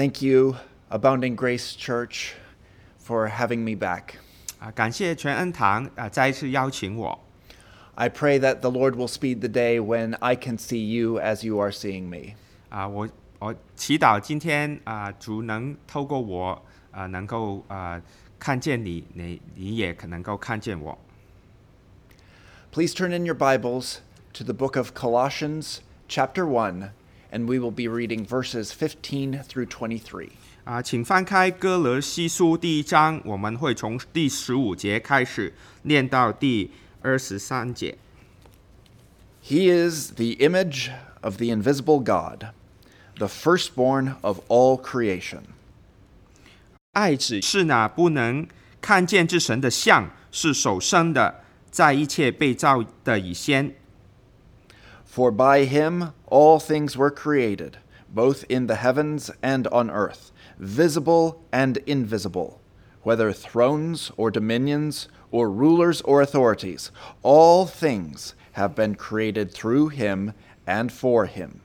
Thank you, Abounding Grace Church, for having me back. 啊，感谢全恩堂啊，再一次邀请我 I pray that the Lord will speed the day when I can see you as you are seeing me. 啊，我我祈祷今天啊，主能透过我啊，能够啊看见你，你你也可能够看见我。 Please turn in your Bibles to the book of Colossians, chapter 1, and we will be reading verses 15 through 23. 啊，请翻开哥罗西书第一章，我们会从第十五节开始念到第二十三节。 He is the image of the invisible God, the firstborn of all creation. 爱子是那不能看见之神的像，是首生的，在一切被造的以先。 For by him all things were created, both in the heavens and on earth, visible and invisible, whether thrones or dominions or rulers or authorities. All things have been created through him and for him.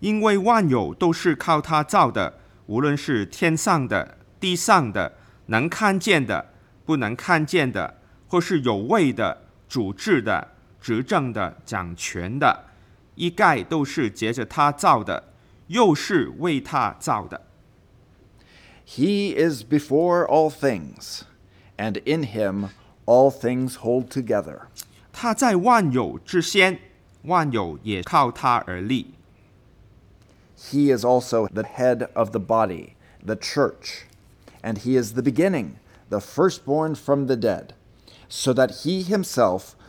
因为万有都是靠他造的，无论是天上的、地上的，能看见的、不能看见的，或是有位的、主治的、执政的、掌权的， 一概都是借着他造的，又是为他造的。 He is before all things, and in him all things hold together. 他在万有之先，万有也靠他而立。 He is also the head of the body, the church, and he is the beginning, the firstborn from the dead, so that he himself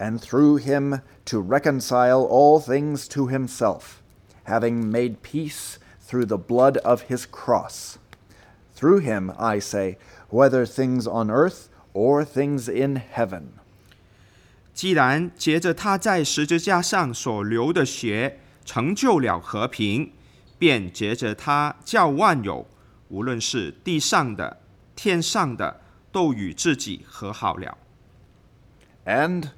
and through him to reconcile all things to himself, having made peace through the blood of his cross. Through him, I say, whether things on earth or things in heaven. 既然借着他在十字架上所流的血成就了和平，便借着他叫万有，无论是地上的、天上的，都与自己和好了。 And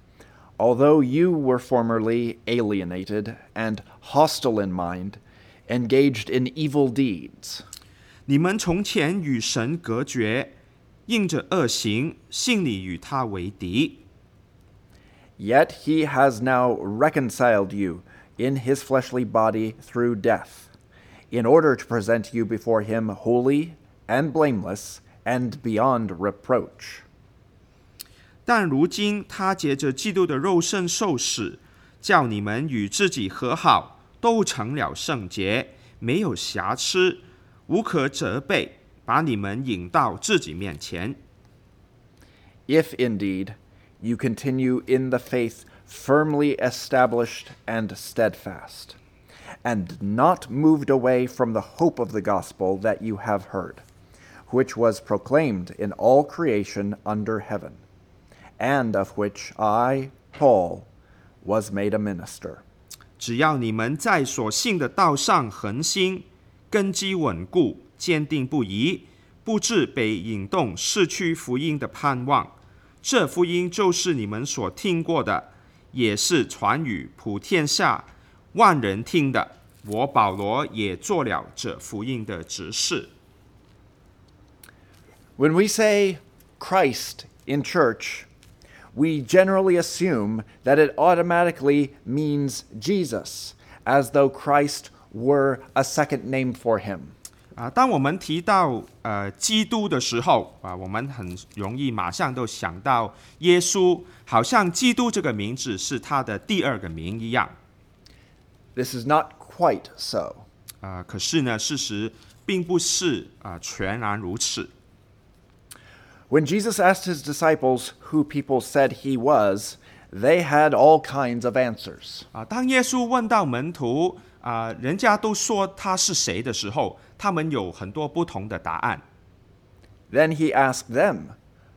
although you were formerly alienated and hostile in mind, engaged in evil deeds, 你们从前与神隔绝，应着恶行，心里与他为敌。 Yet he has now reconciled you in his fleshly body through death, in order to present you before him holy and blameless and beyond reproach. 但如今他借着基督的肉身受死，叫你们与自己和好，都成了圣洁，没有瑕疵，无可责备，把你们引到自己面前。If indeed you continue in the faith firmly established and steadfast, and not moved away from the hope of the gospel that you have heard, which was proclaimed in all creation under heaven, and of which I, Paul, was made a minister. 只要你们在所信的道上恒心，根基稳固，坚定不移，不致被引动，失去福音的盼望。这福音就是你们所听过的，也是传与普天下万人听的。我保罗也做了这福音的执事。 When we say Christ in church, we generally assume that it automatically means Jesus, as though Christ were a second name for him. 啊，当我们提到呃基督的时候啊，我们很容易马上都想到耶稣，好像基督这个名字是他的第二个名一样。This is not quite so. 啊、可是呢，事实并不是啊、全然如此。When Jesus asked his disciples who people said he was, they had all kinds of answers. 啊，当耶稣问到门徒啊、人家都说他是谁的时候，他们有很多不同的答案。 Then he asked them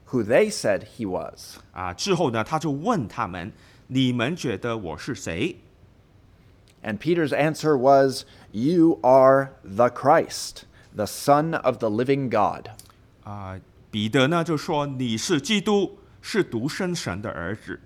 who they said he was. 啊，之后呢，他就问他们：“你们觉得我是谁 And Peter's answer was, You are the Christ, the Son of the living God.？” 啊， 彼得呢就说：“你是基督，是独生神的儿子。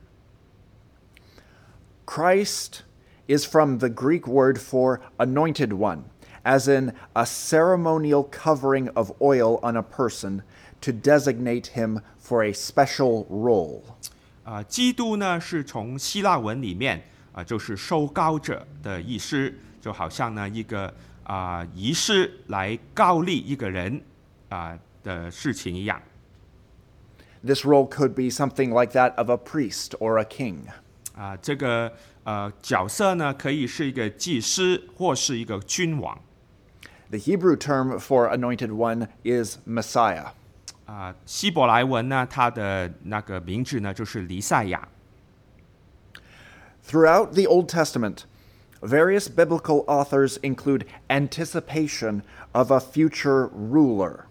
Christ is from the Greek word for anointed one, as in a ceremonial covering of oil on a person to designate him for a special role. 啊，基督呢是从希腊文里面啊，就是收膏者的意思，就好像呢一个啊仪式来告立一个人啊的事情一样。 This role could be something like that of a priest or a king. 啊，这个呃角色呢，可以是一个祭司或是一个君王 The Hebrew term for anointed one is Messiah. 啊。希伯来文呢，它的那个名字呢就是弥赛亚 Throughout the Old Testament, various biblical authors include anticipation of a future ruler.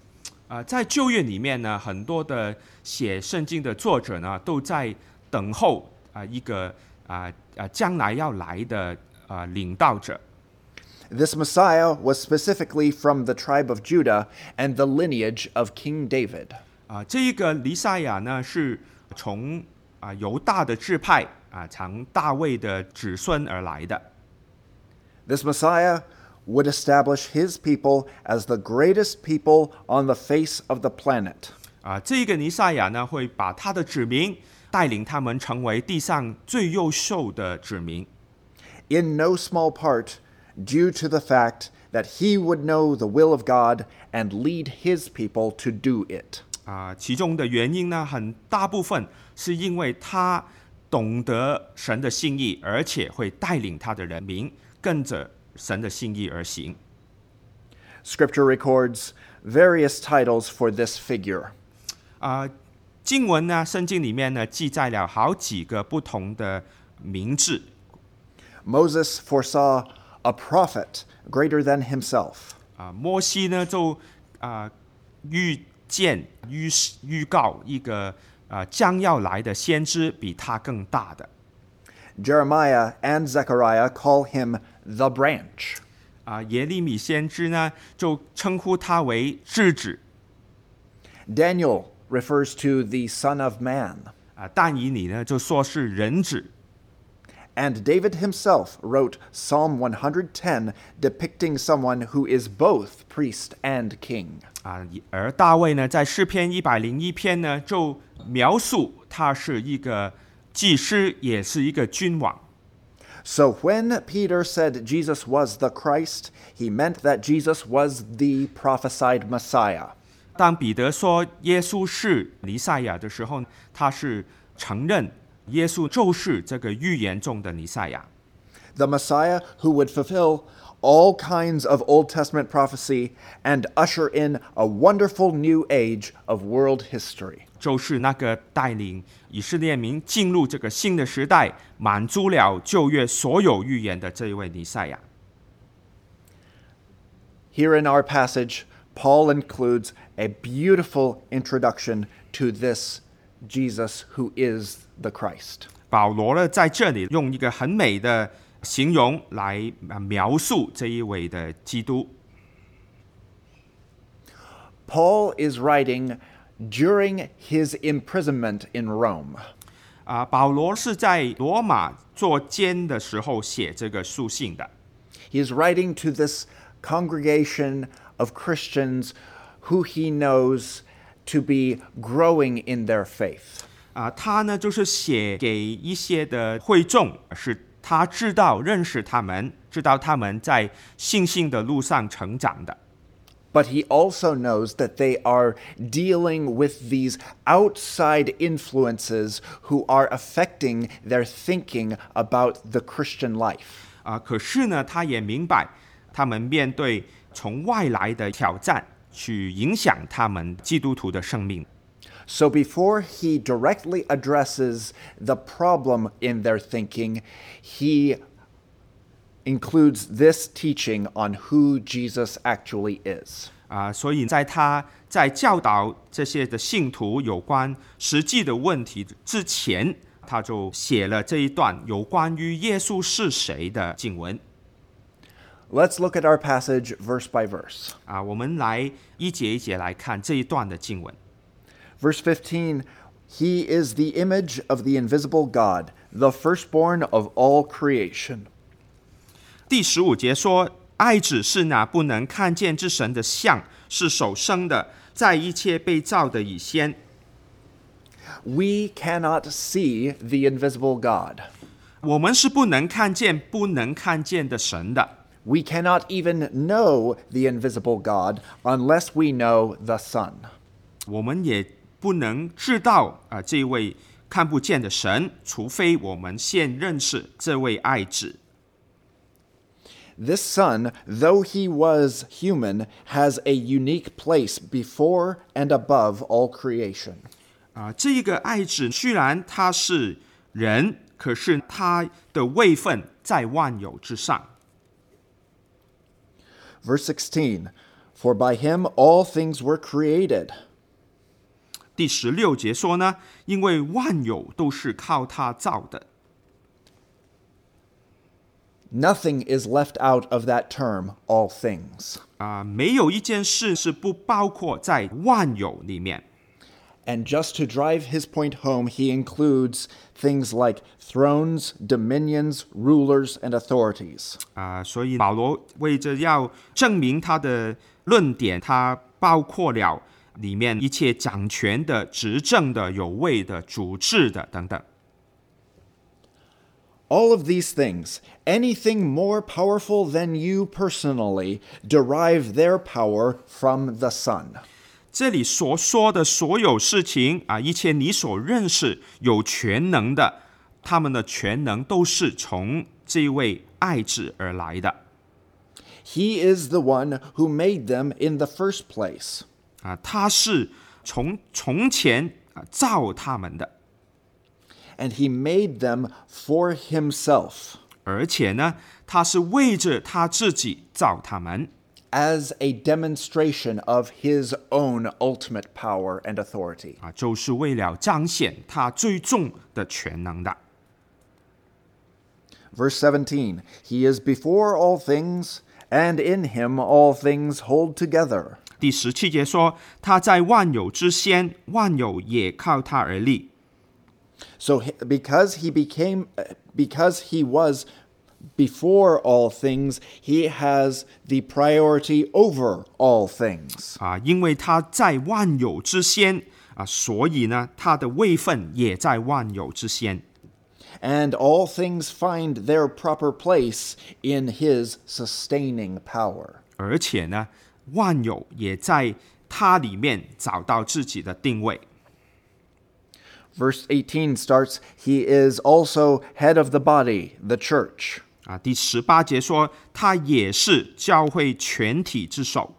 啊。在旧约里面呢，很多的写圣经的作者呢，都在等候啊一个啊啊将来要来的啊领导者 This Messiah was specifically from the tribe of Judah and the lineage of King David. 啊。这一个弥赛亚呢，是从啊犹大的支派啊，从大卫的子孙而来的。This Messiah would establish his people as the greatest people on the face of the planet. 啊，这个弥赛亚呢，会把他的子民带领他们成为地上最优秀的子民 in no small part due to the fact that he would know the will of God and lead his people to do it. 啊。其中的原因呢，很大部分是因为他懂得神的心意，而且会带领他的人民跟着 神的心意而行。 Scripture records various titles for this figure. 啊，经文呢，圣经里面呢记载了好几个不同的名字 Moses foresaw a prophet greater than himself. 啊。摩西呢就啊预见预预告一个啊将要来的先知比他更大的 Jeremiah and Zechariah call him the branch. 啊。耶利米先知呢就称呼他为智子 Daniel refers to the Son of Man. 啊。但以理呢就说是人子 And David himself wrote Psalm 110, depicting someone who is both priest and king. 啊。而大卫呢在诗篇一百零一篇呢就描述他是一个祭司，也是一个君王。 So when Peter said Jesus was the Christ, he meant that Jesus was the prophesied Messiah. 当彼得说耶稣是弥赛亚的时候，他是承认耶稣就是这个预言中的弥赛亚 The Messiah who would fulfill all kinds of Old Testament prophecy and usher in a wonderful new age of world history. 就是那个带领以色列民进入这个新的时代，满足了旧约所有预言的这一位弥赛亚。 Here in our passage, Paul includes a beautiful introduction to this Jesus who is the Christ. 保罗呢在这里用一个很美的形容来啊描述这一位的基督。 Paul is writing during his imprisonment in Rome. 啊，保罗是在罗马做监的时候写这个书信的。He is writing to this congregation of Christians who he knows to be growing in their faith. 啊，他呢就是写给一些的会众，是他知道、认识他们，知道他们在信心的路上成长的。But he also knows that they are dealing with these outside influences who are affecting their thinking about the Christian life. 啊，可是呢，他也明白，他们面对从外来的挑战，去影响他们基督徒的生命。 So before he directly addresses the problem in their thinking, he includes this teaching on who Jesus actually is. 啊，所以在他在教导这些的信徒有关实际的问题之前，他就写了这一段有关于耶稣是谁的经文 Let's look at our passage verse by verse. 啊。我们来一节一节来看这一段的经文。 Verse 15 He is the image of the invisible God, the firstborn of all creation. 第十五节说：“爱子是那不能看见之神的像，是首生的，在一切被造的以先。We cannot see the invisible God. 我们是不能看见、不能看见的神的。We cannot even know the invisible God unless we know the Son. 我们也不能知道啊、这位看不见的神，除非我们先认识这位爱子。This Son, though he was human, has a unique place before and above all creation. 啊、这一个爱子虽然他是人，可是他的位分在万有之上。 Verse 16 For by him all things were created. 第十六节说呢，因为万有都是靠他造的。 Nothing is left out of that term, all things. 啊、没有一件事是不包括在万有里面。 And just to drive his point home, he includes things like thrones, dominions, rulers, and authorities. 啊、所以保罗为着要证明他的论点，他包括了里面一切掌权的、执政的、有位的、主治的等等。 All of these things, anything more powerful than you personally, derive their power from the Son. 这里所说的所有事情啊，一切你所认识有全能的，他们的全能都是从这位爱子而来的 He is the one who made them in the first place. 啊，他是从从前啊造他们的， And he made them for himself 而且呢，他是为着他自己造他们。 as a demonstration of his own ultimate power and authority. 啊，就是为了彰显他最重的全能的。 Verse 17 He is before all things, and in him all things hold together. 第十七节说，他在万有之先，万有也靠他而立。 So he- because he became uh, because he was before all things, he has the priority over all things. 啊，因为他在万有之先啊，所以呢，他的位分也在万有之先 And all things find their proper place in his sustaining power. 而且呢，万有也在他里面找到自己的定位 Verse 18 starts, He is also head of the body, the church. 啊。第十八节说，他也是教会全体之首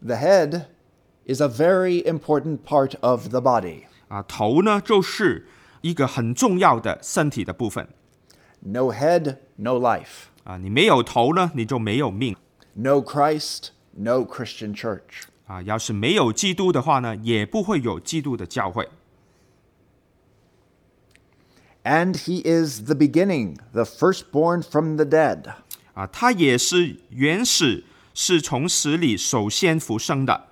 The head is a very important part of the body. 啊，头呢就是一个很重要的身体的部分 No head, no life. 啊。你没有头呢，你就没有命 No Christ, no Christian church. 啊。要是没有基督的话呢，也不会有基督的教会 And he is the beginning, the firstborn from the dead. 啊。他也是原始，是从死里首先复生的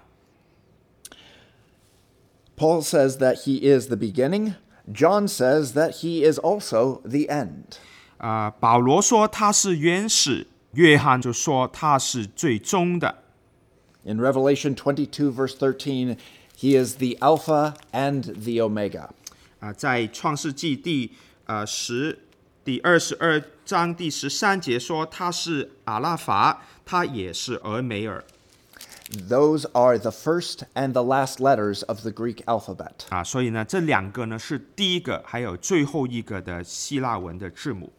Paul says that he is the beginning. John says that he is also the end. 啊。保罗说他是原始，约翰就说他是最终的 In Revelation 22, verse 13, he is the Alpha and the Omega. 啊。在创世纪第呃十第二十二章第十三节说他是阿拉法，他也是俄梅尔 Those are the first and the last letters of the Greek alphabet. 啊。所以呢，这两个呢是第一个，还有最后一个的希腊文的字母。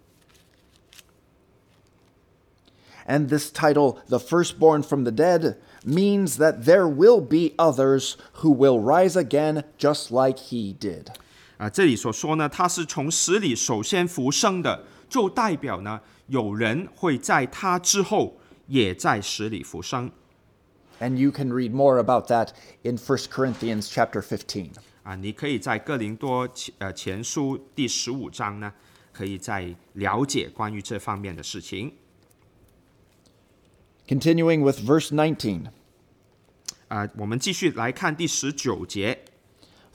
And this title, the firstborn from the dead, means that there will be others who will rise again just like he did. 啊，这里所说呢，他是从死里首先复生的，就代表呢，有人会在他之后 也在死里复生。 And you can read more about that in 1 Corinthians chapter 15. 啊，你可以在哥林多前呃前书第十五章呢，可以再了解关于这方面的事情。 Continuing with verse 19. 啊，我们继续来看第十九节。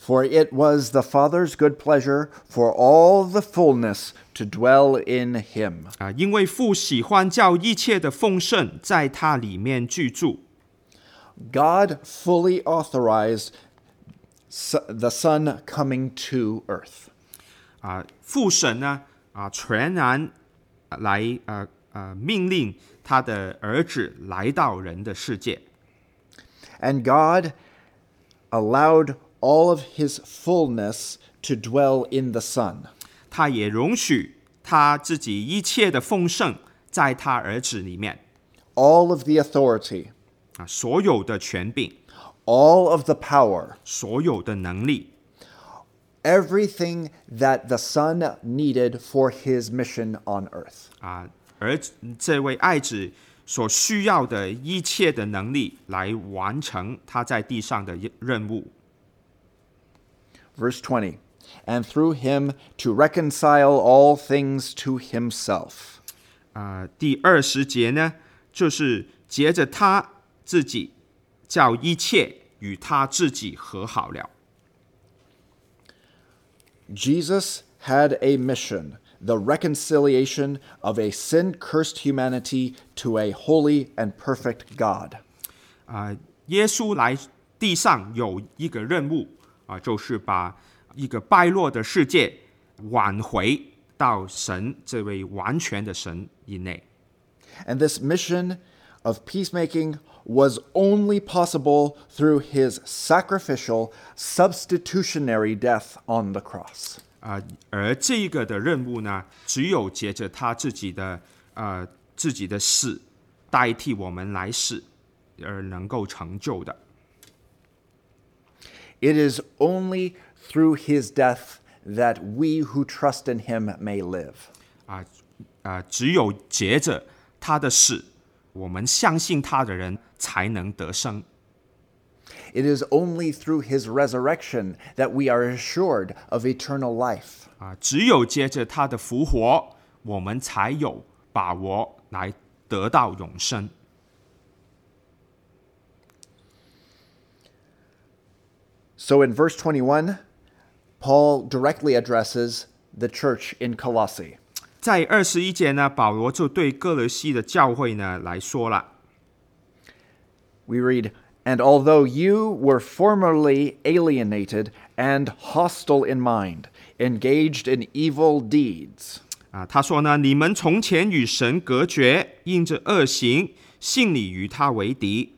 For it was the Father's good pleasure for all the fullness to dwell in him. 啊，因为父喜欢叫一切的丰盛在他里面居住。 God fully authorized s- the Son coming to earth. 啊，父神呢啊，全然来呃 呃命令他的儿子来到人的世界 And God allowed all of his fullness to dwell in the Son. 他也容许他自己一切的丰盛在他儿子里面 All of the authority, 啊，所有的权柄， all of the power, 所有的能力 everything that the Son needed for his mission on earth. 啊， 而这位爱子所需要的一切的能力来完成他在地上的任务 Verse 20. And through him to reconcile all things to himself. 啊。第二十节呢，就是接着他自己叫一切与他自己和好了。 Jesus had a mission the reconciliation of a sin cursed humanity to a holy and perfect God. 啊，耶稣来地上有一个任务啊，就是把一个败落的世界挽回到神这位完全的神以内。 And this mission of peacemaking was only possible through his sacrificial, substitutionary death on the cross. 啊，而这个的任务呢，只有借着他自己的呃自己的死代替我们来死，而能够成就的。It is only through his death that we who trust in him may live. 啊啊，只有借着他的死，我们相信他的人才能得生。It is only through his resurrection that we are assured of eternal life. 啊，只有接着他的复活，我们才有把握来得到永生。 So in verse 21, Paul directly addresses the church in Colossae. 在二十一节呢，保罗就对哥罗西的教会呢来说了 We read, And although you were formerly alienated and hostile in mind, engaged in evil deeds, 啊，他说呢，你们从前与神隔绝，因着恶行，心里与他为敌。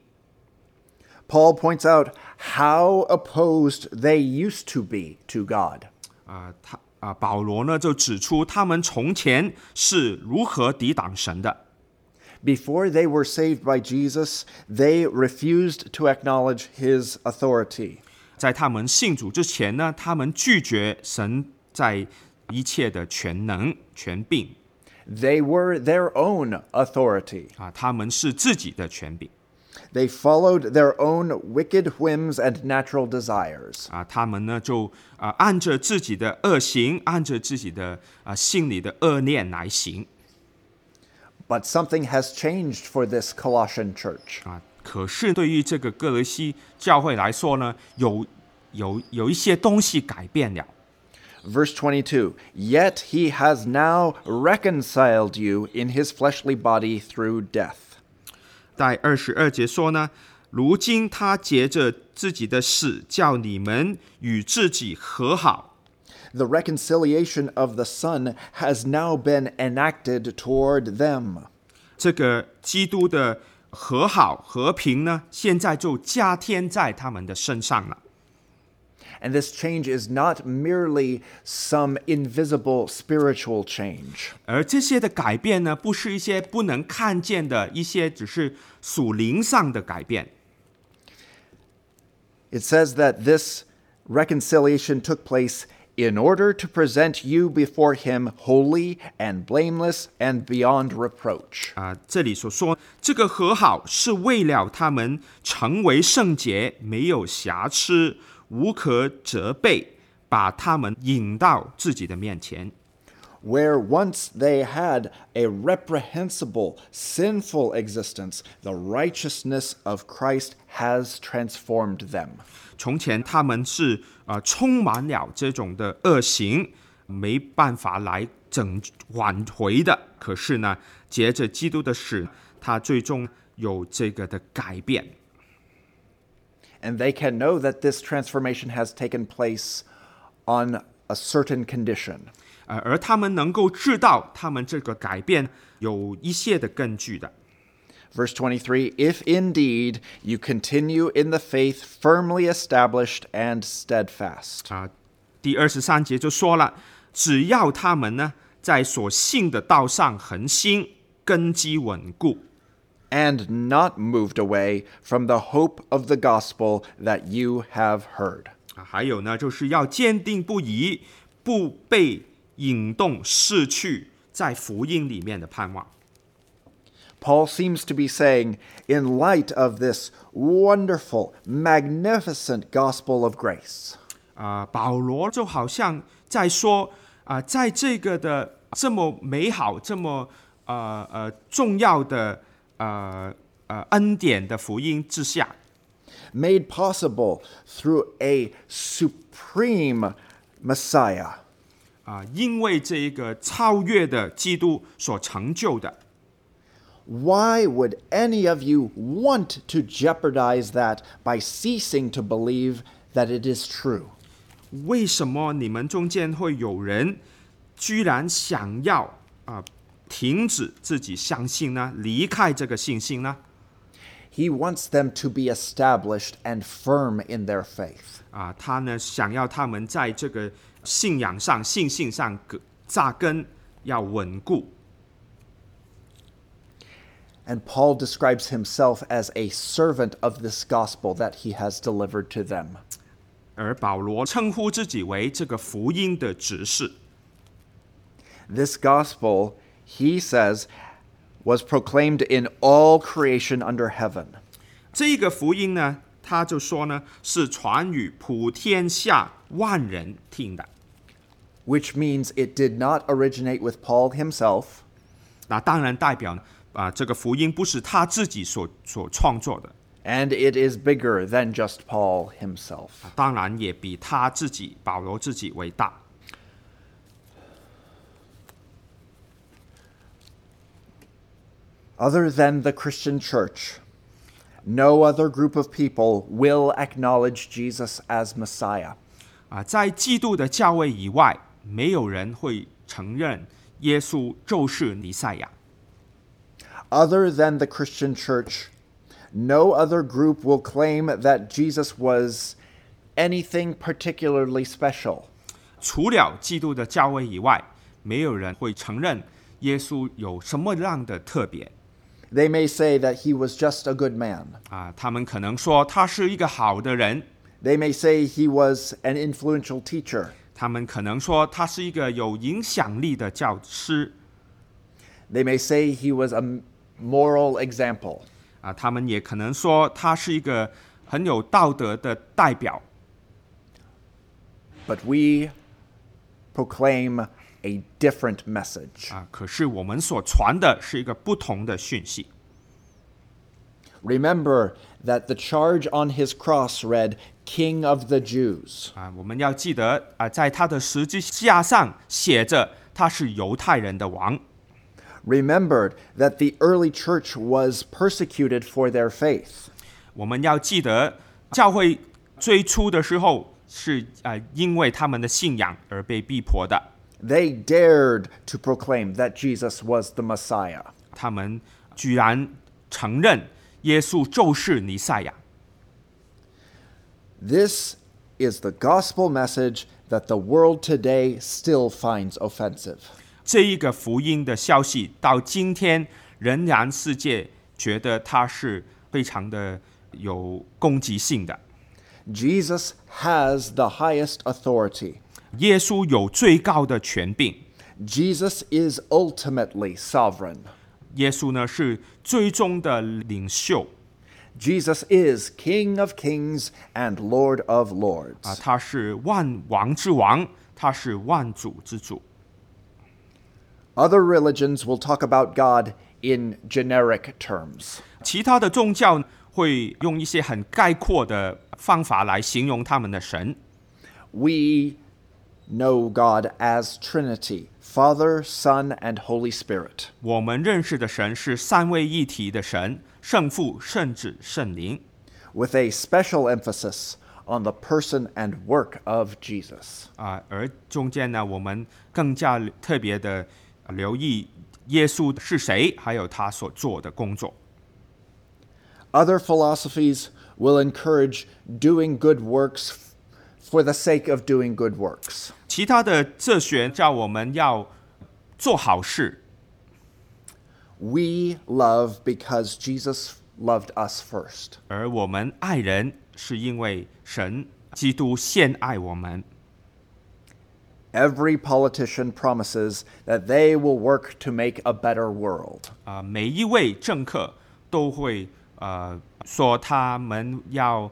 Paul points out how opposed they used to be to God. 啊，他啊，保罗呢就指出他们从前是如何抵挡神的。 Before they were saved by Jesus, they refused to acknowledge his authority. 在他们信主之前呢，他们拒绝神在一切的全能、权柄 They were their own authority. 啊，他们是自己的权柄 They followed their own wicked whims and natural desires. 啊，他们呢就啊按着自己的恶行，按着自己的啊心里的恶念来行 But something has changed for this Colossian church. 啊。可是对于这个哥罗西教会来说呢，有有有一些东西改变了。 Verse 22 Yet he has now reconciled you in his fleshly body through death. 在二十二节说呢，如今他借着自己的死，叫你们与自己和好。 The reconciliation of the Son has now been enacted toward them. 这个基督的和好和平呢，现在就加添在他们的身上了。 And this change is not merely some invisible spiritual change. 而这些的改变呢，不是一些不能看见的一些，只是属灵上的改变。 It says that this reconciliation took place in order to present you before him holy and blameless and beyond reproach. 啊、这里所说这个和好是为了他们成为圣洁，没有瑕疵，无可责备，把他们引到自己的面前。 Where once they had a reprehensible, sinful existence, the righteousness of Christ has transformed them. 从前他们是啊、呃充满了这种的恶行，没办法来整挽回的。可是呢，借着基督的死，他最终有这个的改变。 And they can know that this transformation has taken place on a certain condition. 呃，而他们能够知道，他们这个改变有一些的根据的。 Verse 23 If indeed you continue in the faith firmly established and steadfast. 啊，第二十三节就说了，只要他们呢在所信的道上恒心，根基稳固， and not moved away from the hope of the gospel that you have heard. 啊，还有呢，就是要坚定不移，不被 引动失去在福音里面的盼望。 Paul seems to be saying, in light of this wonderful, magnificent gospel of grace, 啊、保罗就好像在说啊、在这个的这么美好、这么呃呃重要的呃呃恩典的福音之下， made possible through a supreme Messiah, 啊、因为这一个超越的基督所成就的， why would any of you want to jeopardize that by ceasing to believe that it is true? 为什么你们中间会有人居然想要啊、停止自己相信呢？离开这个信心呢？ He wants them to be established and firm in their faith. 啊，他呢想要他们在这个 信仰上、信心上根扎根，要稳固。And Paul describes himself as a servant of this gospel that he has delivered to them. 而保罗称呼自己为这个福音的执事。This gospel, he says, was proclaimed in all creation under heaven. 这个福音呢，他就说呢，是传与普天下万人听的。which means it did not originate with Paul himself, 那当然代表呢，啊，这个福音不是他自己所所创作的， and it is bigger than just Paul himself. 当然也比他自己保罗自己为大。 Other than the Christian church, no other group of people will acknowledge Jesus as Messiah. 啊，在基督的教会以外， 没有人会承认耶稣就是弥赛亚。 Other than the Christian church, no other group will claim that Jesus was anything particularly special. 除了基督的教会以外，没有人会承认耶稣有什么样的特别 They may say that he was just a good man. 啊。他们可能说他是一个好的人， They may say he was an influential teacher. 他们可能说他是一个有影响力的教师 They may say he was a m- moral example. 啊。他们也可能说他是一个很有道德的代表 But we proclaim a different message. 啊。可是我们所传的是一个不同的讯息 Remember that the charge on his cross read, King of the Jews. 啊。我们要记得啊，在他的十字架上写着他是犹太人的王。 Remembered that the early church was persecuted for their faith. 我们要记得，教会最初的时候是啊、呃因为他们的信仰而被逼迫的。 They dared to proclaim that Jesus was the Messiah. 他们居然承认耶稣就是弥赛亚。 This is the gospel message that the world today still finds offensive. 这一个福音的消息到今天仍然世界觉得它是非常的有攻击性的。 Jesus has the highest authority. 耶稣有最高的权柄。 Jesus is ultimately sovereign. 耶稣呢是最终的领袖 Jesus is King of kings and Lord of lords. 啊，他是万王之王，他是万主之主。 Other religions will talk about God in generic terms. 其他的宗教会用一些很概括的方法来形容他们的神。 We know God as Trinity Father, Son, and Holy Spirit. 我们认识的神是三位一体的神， 圣父、圣子、圣灵， with a special emphasis on the person and work of Jesus. 啊，而中间呢，我们更加特别的留意耶稣是谁，还有他所做的工作。 Other philosophies will encourage doing good works f- for the sake of doing good works. 其他的哲学叫我们要做好事， We love because Jesus loved us first. 而我们爱人是因为神基督先爱我们。 Every politician promises that they will work to make a better world. 啊、每一位政客都会呃说他们要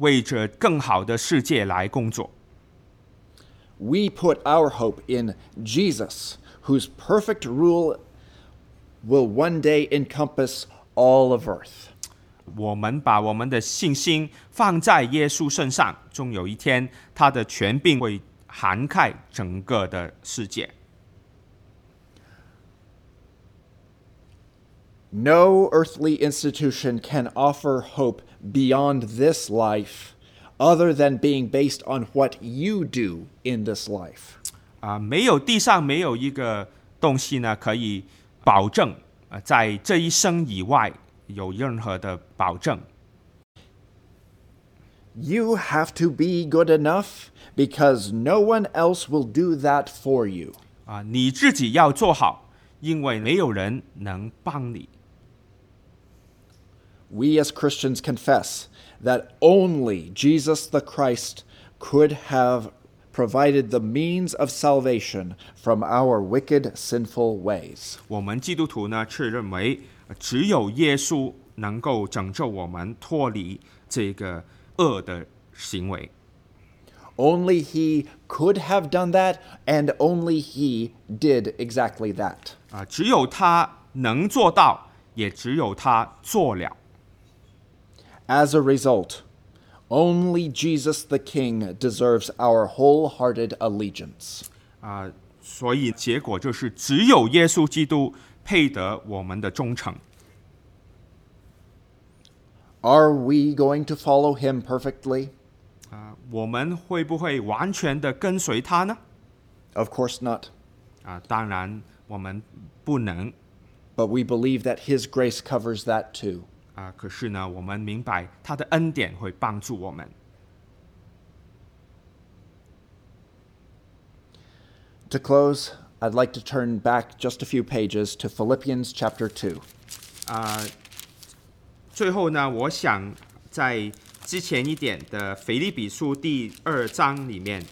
为着更好的世界来工作。 We put our hope in Jesus, whose perfect rule will one day encompass all of earth. 我们把我们的信心放在耶稣身上，终有一天他的权柄会涵盖整个的世界。 No earthly institution can offer hope beyond this life other than being based on what you do in this life. 啊、没有地上没有一个东西呢可以 保证，呃，在这一生以外有任何的保证。 You have to be good enough because no one else will do that for you. 啊、你自己要做好，因为没有人能帮你。 We as Christians confess that only Jesus the Christ could have provided the means of salvation from our wicked, sinful ways. 我们基督徒呢，却认为呃只有耶稣能够拯救我们脱离这个恶的行为。 Only He could have done that, and only He did exactly that. 啊、只有他能做到，也只有他做了。 As a result, only Jesus the King deserves our wholehearted allegiance. 啊、所以结果就是只有耶稣基督配得我们的忠诚。 Are we going to follow Him perfectly? 啊、我们会不会完全的跟随他呢？ Of course not. 啊、当然我们不能 But we believe that His grace covers that too. 啊、可是呢，我们明白他的恩典会帮助我们。 To close, I'd like to turn back just a few pages to Philippians chapter 2. 最后呢，我想在之前一点的腓立比书第二章里面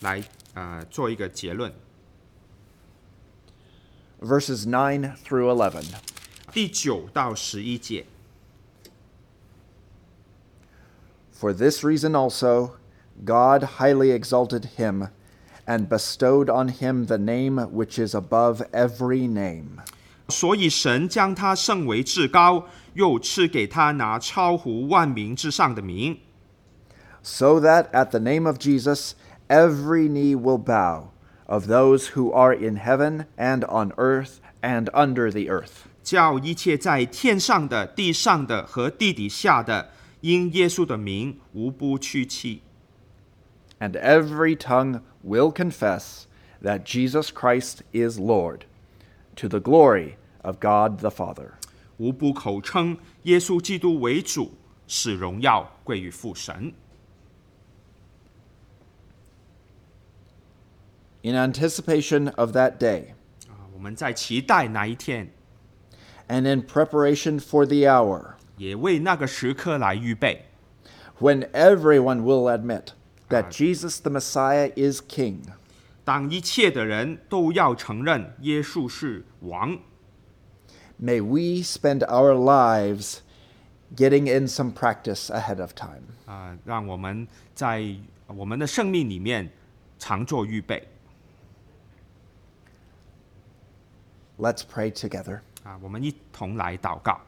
来呃做一个结论。 Verses 9 through 11. 第九到十一节， For this reason also, God highly exalted him and bestowed on him the name which is above every name, 所以神将他升为至高，又赐给他拿超乎万民之上的名， so that at the name of Jesus every knee will bow, of those who are in heaven and on earth and under the earth, 叫一切在天上的、地上的和地底下的， 因耶稣的名无不屈膝。 and every tongue will confess that Jesus Christ is Lord, to the glory of God the Father. 无不口称耶稣基督为主，使荣耀归于父神。 In anticipation of that day, 啊，我们在期待那一天， and in preparation for the hour, 也为那个时刻来预备。 when everyone will admit that Ah. Jesus the Messiah is King. 当一切的人都要承认耶稣是王， May we spend our lives getting in some practice ahead of time. 啊、让我们在我们的生命里面常做预备 Let's pray together. 啊，我们一同来祷告。